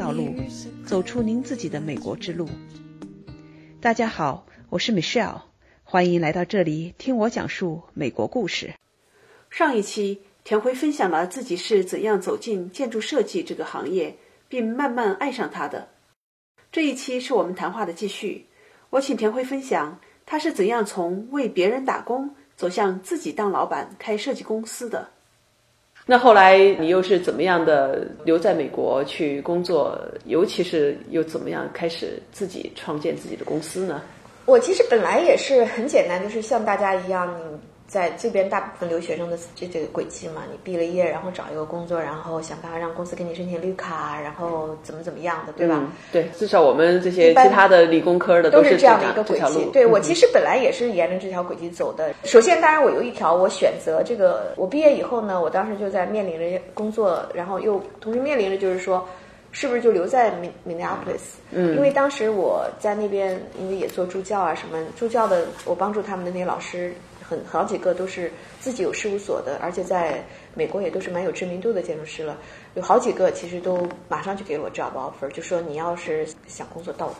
道路，走出您自己的美国之路。大家好，我是 Michelle，欢迎来到这里听我讲述美国故事。上一期，田辉分享了自己是怎样走进建筑设计这个行业，并慢慢爱上它的。这一期是我们谈话的继续，我请田辉分享他是怎样从为别人打工走向自己当老板开设计公司的。那后来你又是怎么样的留在美国去工作？尤其是又怎么样开始自己创建自己的公司呢？我其实本来也是很简单，就是像大家一样，在这边，大部分留学生的这这个轨迹嘛，你毕了业，然后找一个工作，然后想办法让公司给你申请绿卡，然后怎么怎么样的，对吧？对，至少我们这些其他的理工科的都是这样的一个轨迹。对我其实本来也是沿着这条轨迹走的。首先，当然我有一条，我选择这个，我毕业以后呢，我当时就在面临着工作，然后又同时面临着就是说，是不是就留在 Minneapolis？嗯，因为当时我在那边，因为也做助教啊什么，助教的我帮助他们的那些老师。很好几个都是自己有事务所的，而且在美国也都是蛮有知名度的建筑师了。有好几个其实都马上就给我 job offer，就说你要是想工作到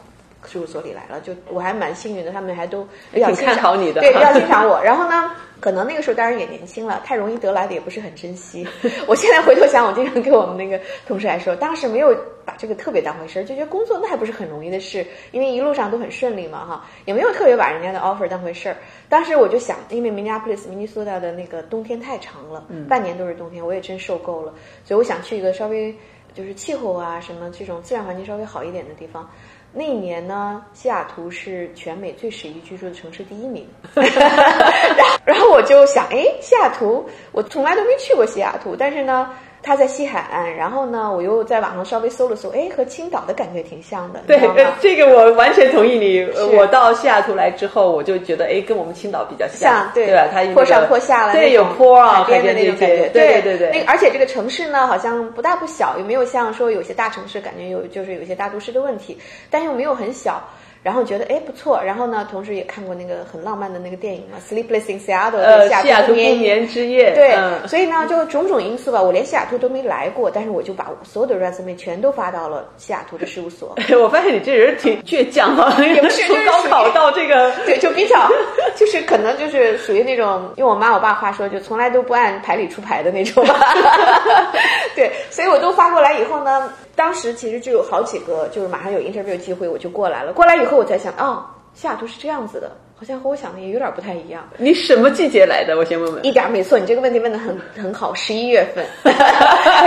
事务所里来了，就我还蛮幸运的，他们还都比较看好你的，对，比较 欣赏我。然后呢，可能那个时候当然也年轻了，太容易得来的也不是很珍惜。我现在回头想，我经常跟我们那个同事来说，当时没有把这个特别当回事儿，就觉得工作那还不是很容易的事，因为一路上都很顺利嘛，哈，也没有特别把人家的 offer 当回事儿。当时我就想，因为 Minneapolis、明尼苏达的那个冬天太长了，半年都是冬天，我也真受够了，所以我想去一个稍微就是气候啊什么这种自然环境稍微好一点的地方。那一年呢，西雅图是全美最适宜居住的城市第一名。然后我就想，哎，西雅图，我从来都没去过西雅图，但是呢。它在西海岸，然后呢，我又在网上稍微搜了搜，哎，和青岛的感觉挺像的。对，这个我完全同意你。我到西雅图来之后，我就觉得，哎，跟我们青岛比较像，对吧？它坡上坡下了，对，有坡啊，海边的那种感觉。对对对。那，而且这个城市呢，好像不大不小，也没有像说有些大城市感觉有，就是有些大都市的问题，但又没有很小。然后觉得哎不错，然后呢，同时也看过那个很浪漫的那个电影嘛，《Sleepless in Seattle》呃，西雅图不眠之夜。对，所以呢，就种种因素吧，我连西雅图都没来过，但是我就把所有的 resume 全都发到了西雅图的事务所。我发现你这人挺倔强啊，也不是从高考到这个，对，就比较，就是可能就是属于那种用我妈我爸话说，就从来都不按牌理出牌的那种吧。对，所以我都发过来以后呢。当时其实就有好几个，就是马上有 interview 机会，我就过来了。过来以后，我才想，哦，西雅图是这样子的，好像和我想的也有点不太一样。你什么季节来的？我先问问。一点没错，你这个问题问的很很好。十一月份，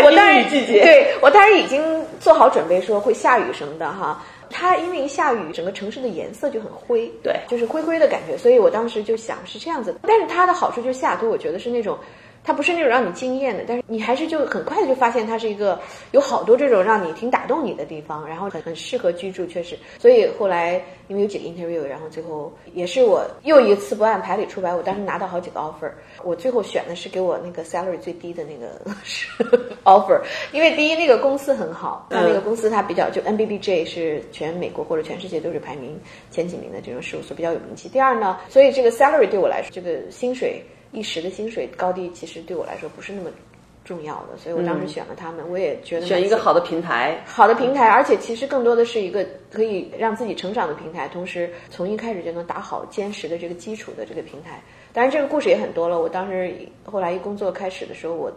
我当然季节，对我当然已经做好准备，说会下雨什么的哈。它因为一下雨，整个城市的颜色就很灰，对，就是灰灰的感觉。所以我当时就想是这样子。但是它的好处就是西雅图，我觉得是那种。它不是那种让你惊艳的，但是你还是就很快的就发现它是一个有好多这种让你挺打动你的地方，然后很很适合居住，确实。所以后来因为有几个 interview，然后最后也是我又一次不按牌理出牌，我当时拿到好几个 offer，我最后选的是给我那个 salary 最低的那个 offer，因为第一那个公司很好，它那个公司它比较就 NBBJ 是全美国或者全世界都是排名前几名的这种事务所，比较有名气。第二呢，所以这个 salary 对我来说，这个薪水。一时的薪水高低，其实对我来说不是那么重要的，所以我当时选了他们。我也觉得选一个好的平台，好的平台，而且其实更多的是一个可以让自己成长的平台，同时从一开始就能打好坚实的这个基础的这个平台。当然，这个故事也很多了。我当时后来一工作开始的时候，我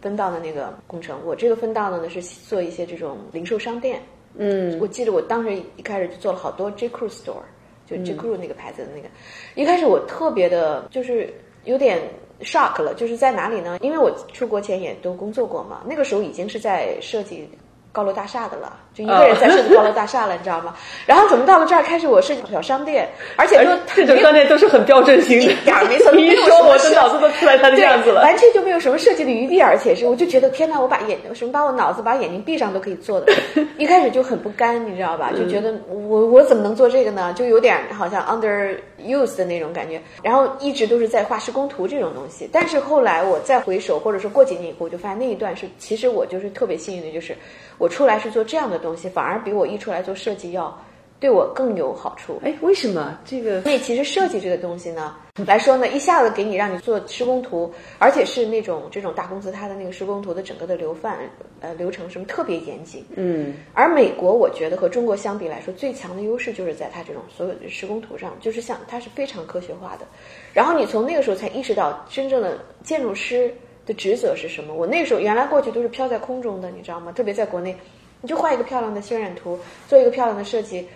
分到的那个工程，我这个分到的呢是做一些这种零售商店。嗯，我记得我当时一开始就做了好多 J Crew Store，就 J Crew 那个牌子的那个。一开始我特别的就是。有点 shock 了，就是在哪里呢？因为我出国前也都工作过嘛，那个时候已经是在设计高楼大厦的了。就一个人在设计高楼大厦了，你知道吗？然后怎么到了这儿开始我设计小商店，而且都这种商店都是很标准型的，一点没错。你一说，我的脑子都出来他的样子了，完全就没有什么设计的余地，而且是我就觉得天哪，我把眼什么把我脑子把眼睛闭上都可以做的。一开始就很不甘，你知道吧？就觉得我我怎么能做这个呢？就有点好像 under use 的那种感觉。然后一直都是在画施工图这种东西，但是后来我再回首，或者说过几年以后，我就发现那一段是其实我就是特别幸运的，就是我出来是做这样的。东西反而比我一出来做设计要对我更有好处。哎，为什么这个？因为其实设计这个东西呢，来说呢，一下子给你让你做施工图，而且是那种这种大公司它的那个施工图的整个的流范呃流程什么特别严谨。嗯，而美国我觉得和中国相比来说，最强的优势就是在它这种所有的施工图上，就是像它是非常科学化的。然后你从那个时候才意识到真正的建筑师的职责是什么。我那个时候原来过去都是飘在空中的，你知道吗？特别在国内，你就画一个漂亮的渲染图，做一个漂亮的设计。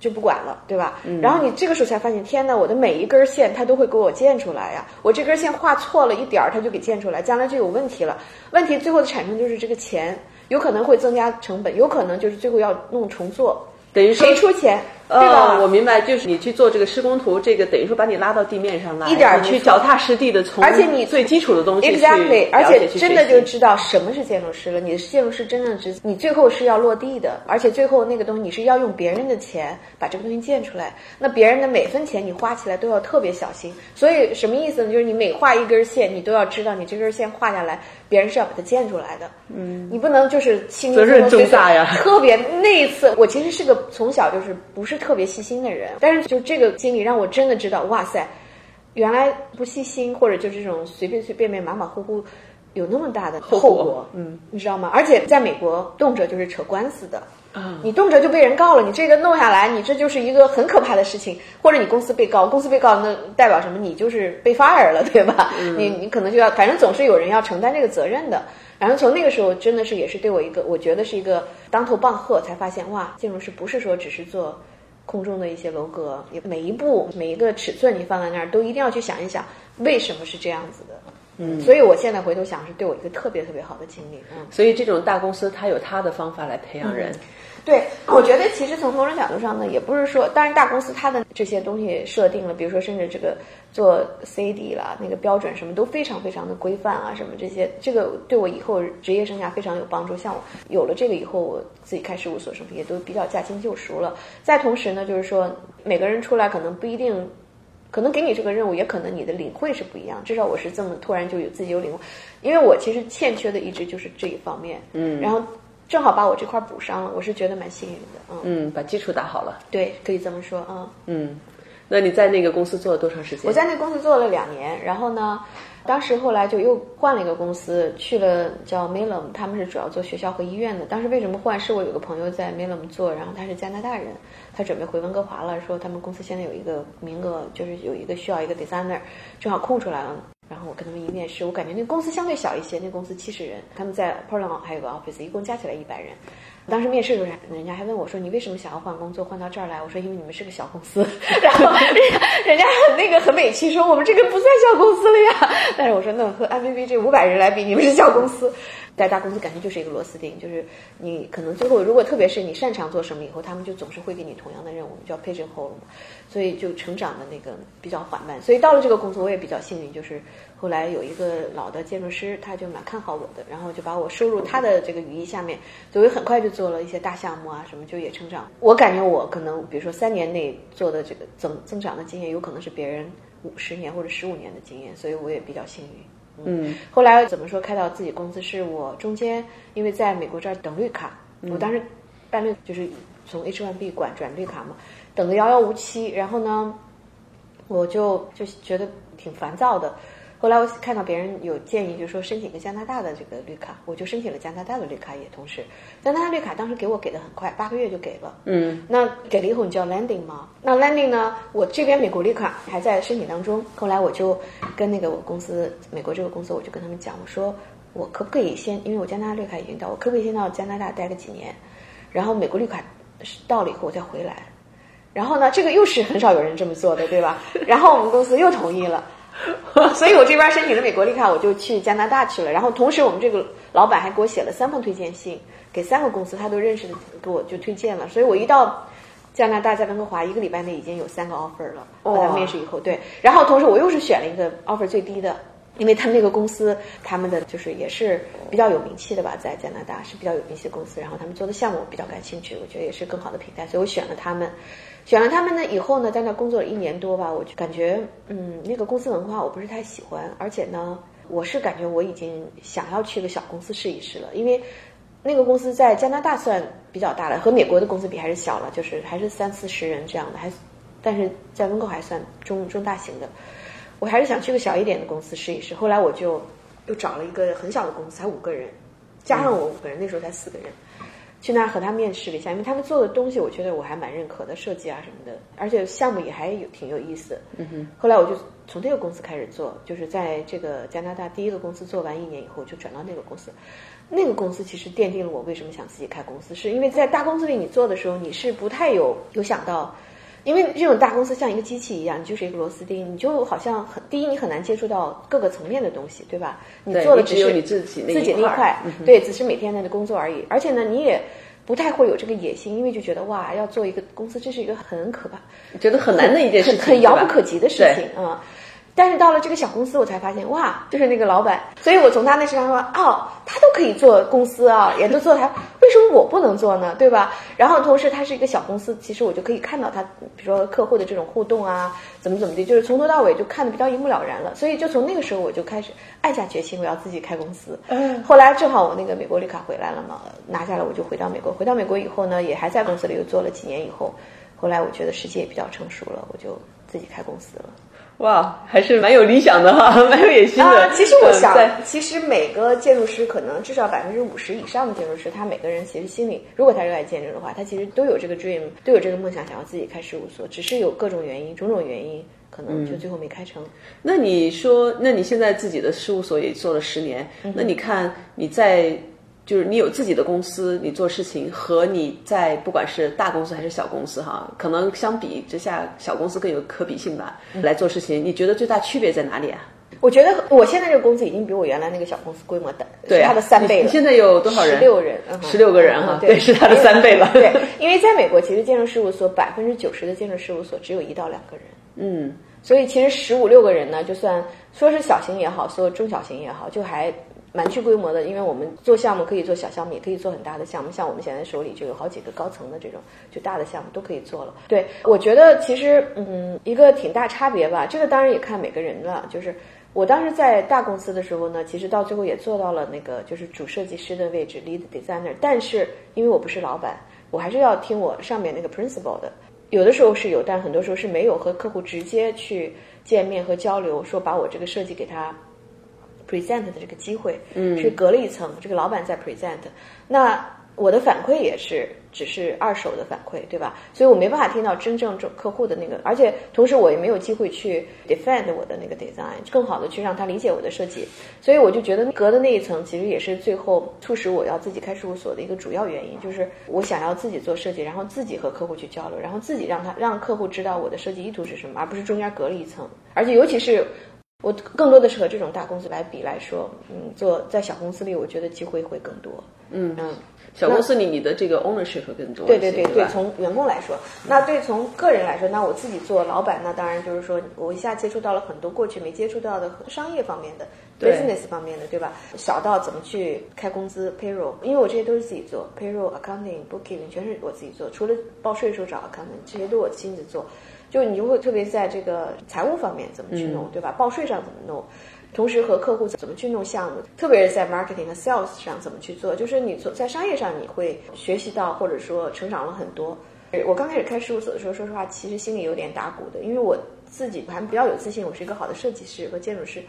就不管了，对吧？然后你这个时候才发现，天呐，我的每一根线它都会给我建出来呀！我这根线画错了一点儿，它就给建出来，将来就有问题了。问题最后的产生就是这个钱有可能会增加成本，有可能就是最后要弄重做，等于说谁出钱？对吧？我明白，就是你去做这个施工图，这个等于说把你拉到地面上来，一点儿去脚踏实地的从，而且你最基础的东西，exactly，而且真的就知道什么是建筑师了。你的建筑师真正值，你最后是要落地的，而且最后那个东西你是要用别人的钱把这个东西建出来，那别人的每分钱你花起来都要特别小心。所以什么意思呢？就是你每画一根线，你都要知道你这根线画下来，别人是要把它建出来的。嗯，你不能就是轻责任重大呀。特别那一次，我其实是个从小就是不是特别细心的人。但是就这个经历让我真的知道，哇塞，原来不细心或者就这种随便随便便马马虎虎，有那么大的后果，嗯，你知道吗？而且在美国，动辄就是扯官司的，嗯，你动辄就被人告了，你这个弄下来，你这就是一个很可怕的事情，或者你公司被告，公司被告那代表什么？你就是被 fire 了，对吧？你你可能就要，反正总是有人要承担这个责任的。然后从那个时候，真的是也是对我一个，我觉得是一个当头棒喝，才发现哇，建筑师不是说只是做。空中的一些楼阁，每一步每一个尺寸你放在那儿，都一定要去想一想，为什么是这样子的。嗯，所以我现在回头想，是对我一个特别特别好的经历。嗯，所以这种大公司它有它的方法来培养人。对，我觉得其实从某种角度上呢，也不是说，当然大公司它的这些东西设定了，比如说甚至这个做 CD 啦，那个标准什么都非常非常的规范啊，什么这些，这个对我以后职业生涯非常有帮助。像我有了这个以后，我自己开事务所什么也都比较驾轻就熟了。再同时呢，就是说每个人出来可能不一定，可能给你这个任务，也可能你的领会是不一样。至少我是这么突然就有自己有领悟，因为我其实欠缺的一直就是这一方面。嗯，然后。正好把我这块补上了，我是觉得蛮幸运的，嗯，嗯，把基础打好了，对，可以这么说，啊，嗯，那你在那个公司做了多长时间？我在那公司做了两年，然后呢，当时后来就又换了一个公司，去了叫 m i l l m 他们是主要做学校和医院的。当时为什么换？是我有个朋友在 m i l l m 做，然后他是加拿大人，他准备回温哥华了，说他们公司现在有一个名额，就是有一个需要一个 designer，正好空出来了。然后我跟他们一面试，我感觉那公司相对小一些，那公司七十人，他们在 Portland 还有个 office，一共加起来一百人。当时面试的时候，人家还问我说：“你为什么想要换工作，换到这儿来？”我说：“因为你们是个小公司。”然后人家很那个很委屈，说：“我们这个不算小公司了呀。”但是我说：“那和 M V B 这五百人来比，你们是小公司。”在大公司感觉就是一个螺丝钉，就是你可能最后如果特别是你擅长做什么以后，他们就总是会给你同样的任务，叫 pigeonhole 嘛，所以就成长的那个比较缓慢。所以到了这个工作，我也比较幸运，就是后来有一个老的建筑师，他就蛮看好我的，然后就把我收入他的这个羽翼下面，所以很快就做了一些大项目啊什么，就也成长。我感觉我可能比如说三年内做的这个增增长的经验，有可能是别人五十年或者十五年的经验，所以我也比较幸运。嗯，后来怎么说开到自己公司？是我中间因为在美国这儿等绿卡，我当时办绿就是从 H1B 管转绿卡嘛，等的遥遥无期。然后呢，我就就觉得挺烦躁的。后来我看到别人有建议，就说申请个加拿大的这个绿卡，我就申请了加拿大的绿卡，也同时加拿大绿卡当时给我给的很快，八个月就给了。嗯，那给了以后你叫 landing 吗？那 landing 呢？我这边美国绿卡还在申请当中。后来我就跟那个我公司美国这个公司，我就跟他们讲，我说我可不可以先，因为我加拿大绿卡已经到，我可不可以先到加拿大待个几年，然后美国绿卡到了以后我再回来。然后呢，这个又是很少有人这么做的，对吧？然后我们公司又同意了。所以我这边申请了美国绿卡，我就去加拿大去了。然后同时，我们这个老板还给我写了三封推荐信，给三个公司他都认识的，给我就推荐了。所以我一到加拿大，在温哥华一个礼拜内已经有三个 offer 了。哦。面试以后，对。然后同时我又是选了一个 offer 最低的，因为他们那个公司他们的就是也是比较有名气的吧，在加拿大是比较有名气的公司。然后他们做的项目我比较感兴趣，我觉得也是更好的平台，所以我选了他们。选了他们呢以后呢，在那工作了一年多吧，我就感觉，嗯，那个公司文化我不是太喜欢，而且呢，我是感觉我已经想要去个小公司试一试了，因为那个公司在加拿大算比较大了，和美国的公司比还是小了，就是还是三四十人这样的，还但是在温哥还算中中大型的。我还是想去个小一点的公司试一试。后来我就又找了一个很小的公司，才五个人，加上我五个人，那时候才四个人。去那儿和他面试了一下，因为他们做的东西，我觉得我还蛮认可的，设计啊什么的，而且项目也还有挺有意思。嗯哼。后来我就从这个公司开始做，就是在这个加拿大第一个公司做完一年以后，就转到那个公司。那个公司其实奠定了我为什么想自己开公司，是因为在大公司里你做的时候，你是不太有有想到。因为这种大公司像一个机器一样，你就是一个螺丝钉，你就好像很第一，你很难接触到各个层面的东西，对吧？你做的只是你自己自己那一块，对，只是每天的工作而已。而且呢，你也不太会有这个野心，因为就觉得哇，要做一个公司，这是一个很可怕、觉得很难的一件事情，很遥不可及的事情啊。但是到了这个小公司，我才发现哇，就是那个老板，所以我从他那身上说，哦，他都可以做公司啊，也都做他，为什么我不能做呢？对吧？然后同时他是一个小公司，其实我就可以看到他，比如说客户的这种互动啊，怎么怎么地，就是从头到尾就看的比较一目了然了。所以就从那个时候我就开始暗下决心，我要自己开公司。嗯。后来正好我那个美国绿卡回来了嘛，拿下来我就回到美国。回到美国以后呢，也还在公司里又做了几年以后，后来我觉得时机也比较成熟了，我就自己开公司了。哇，还是蛮有理想的哈，蛮有野心的。啊，其实我想，其实每个建筑师可能至少百分之五十以上的建筑师，他每个人其实心里，如果他热爱建筑的话，他其实都有这个 dream，都有这个梦想，想要自己开事务所，只是有各种原因，种种原因，可能就最后没开成。那你说，那你现在自己的事务所也做了十年，那你看你在。就是你有自己的公司，你做事情和你在不管是大公司还是小公司哈，可能相比之下，小公司更有可比性吧。来做事情，你觉得最大区别在哪里啊？我觉得我现在这个公司已经比我原来那个小公司规模大，是它的三倍了。你现在有多少人？十六人，十六个人哈，对，是它的三倍了。对，因为在美国，其实建筑事务所百分之九十的建筑事务所只有一到两个人。嗯，所以其实十五六个人呢，就算说是小型也好，说中小型也好，就还。蛮具规模的，因为我们做项目可以做小项目，也可以做很大的项目。像我们现在手里就有好几个高层的这种，就大的项目都可以做了。对，我觉得其实嗯，一个挺大差别吧。这个当然也看每个人了。就是我当时在大公司的时候呢，其实到最后也做到了那个就是主设计师的位置，lead designer。但是因为我不是老板，我还是要听我上面那个 principal 的。有的时候是有，但很多时候是没有和客户直接去见面和交流，说把我这个设计给他。Present 的这个机会，嗯，是隔了一层，这个老板在 present，那我的反馈也是只是二手的反馈，对吧？所以我没办法听到真正客户的那个，而且同时我也没有机会去 defend 我的那个 design，更好的去让他理解我的设计。所以我就觉得隔的那一层其实也是最后促使我要自己开事务所的一个主要原因，就是我想要自己做设计，然后自己和客户去交流，然后自己让他让客户知道我的设计意图是什么，而不是中间隔了一层。而且尤其是。我更多的是和这种大公司来比来说，嗯，做在小公司里，我觉得机会会更多。嗯嗯，小公司里你的这个 ownership 会更多。对对对对，从员工来说，那对从个人来说，那我自己做老板，那当然就是说我一下接触到了很多过去没接触到的商业方面的 business 方面的，对吧？小到怎么去开工资 payroll，因为我这些都是自己做 payroll accounting bookkeeping 全是我自己做，除了报税的时候找 accountant，这些都我亲自做。就你就会特别在这个财务方面怎么去弄，对吧？报税上怎么弄，同时和客户怎么去弄项目，特别是在 marketing 和 sales 上怎么去做，就是你做在商业上你会学习到或者说成长了很多。我刚开始开事务所的时候，说实话，其实心里有点打鼓的，因为我自己还比较有自信，我是一个好的设计师和建筑师，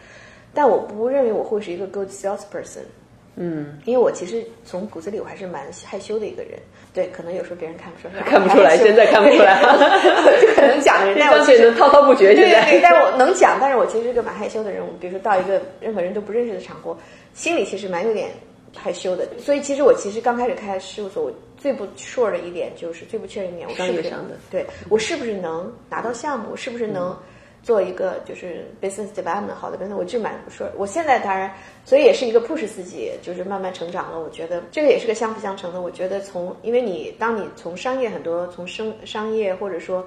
但我不认为我会是一个 good salesperson。嗯，因为我其实从骨子里我还是蛮害羞的一个人，对，可能有时候别人看不出来，看不出来，现在看不出来，就可能滔滔不绝，对对对，但我能讲，但是我其实是个蛮害羞的人，我比如说到一个任何人都不认识的场合，心里其实蛮有点害羞的，所以其实我其实刚开始开事务所，我最不 sure 的一点就是最不确认一点，我是不是对我是不是能拿到项目，我是不是能。做一个就是 business development 好的 business，我就蛮不说，我现在当然，所以也是一个 push 自己，就是慢慢成长了。我觉得这个也是个相辅相成的。我觉得从，因为你当你从商业很多从生商业或者说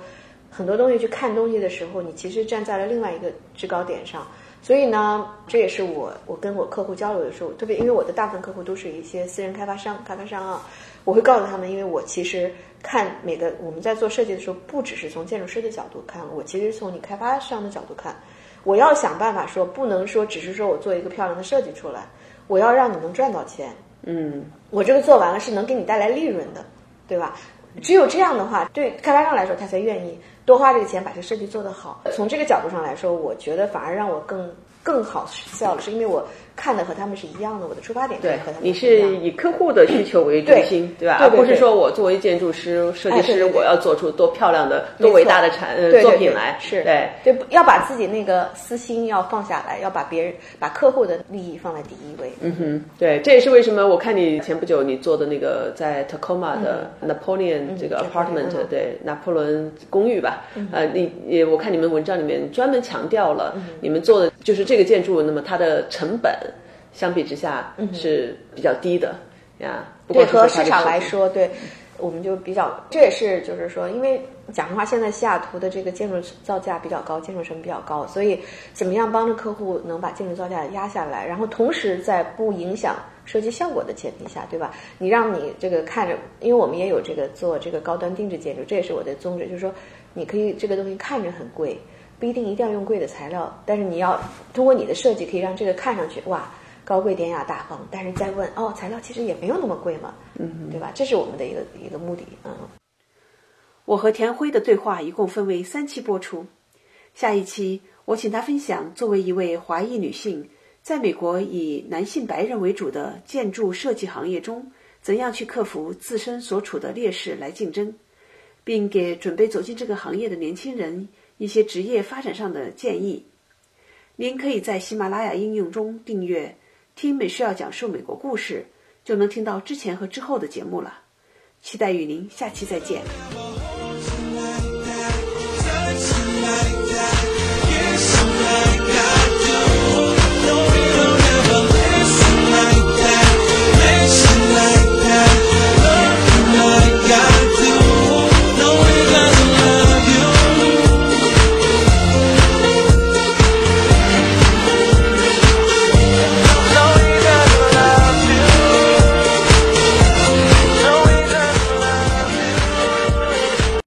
很多东西去看东西的时候，你其实站在了另外一个制高点上。所以呢，这也是我我跟我客户交流的时候，特别因为我的大部分客户都是一些私人开发商、开发商啊，我会告诉他们，因为我其实。看每个我们在做设计的时候，不只是从建筑师的角度看，我其实从你开发商的角度看，我要想办法说，不能说只是说我做一个漂亮的设计出来，我要让你能赚到钱。嗯，我这个做完了是能给你带来利润的，对吧？只有这样的话，对开发商来说，他才愿意多花这个钱把这个设计做得好。从这个角度上来说，我觉得反而让我更更好笑了，是因为我。看的和他们是一样的，我的出发点对和他们你是以客户的需求为中心，对吧？而不是说我作为建筑师、设计师，我要做出多漂亮的、多伟大的产作品来。是对对，要把自己那个私心要放下来，要把别人、把客户的利益放在第一位。嗯哼，对，这也是为什么我看你前不久你做的那个在 Tacoma 的 Napoleon 这个 apartment，对，拿破仑公寓吧？呃，你也我看你们文章里面专门强调了你们做的就是这个建筑，那么它的成本。相比之下是比较低的呀。对，和市场来说，对，我们就比较，这也是就是说，因为讲实话，现在西雅图的这个建筑造价比较高，建筑成本比较高，所以怎么样帮着客户能把建筑造价压下来，然后同时在不影响设计效果的前提下，对吧？你让你这个看着，因为我们也有这个做这个高端定制建筑，这也是我的宗旨，就是说你可以这个东西看着很贵，不一定一定要用贵的材料，但是你要通过你的设计可以让这个看上去哇。高贵典雅大方，但是再问哦，材料其实也没有那么贵嘛，嗯，对吧？这是我们的一个一个目的，嗯。我和田辉的对话一共分为三期播出，下一期我请他分享作为一位华裔女性，在美国以男性白人为主的建筑设计行业中，怎样去克服自身所处的劣势来竞争，并给准备走进这个行业的年轻人一些职业发展上的建议。您可以在喜马拉雅应用中订阅。听美需要讲述美国故事，就能听到之前和之后的节目了。期待与您下期再见。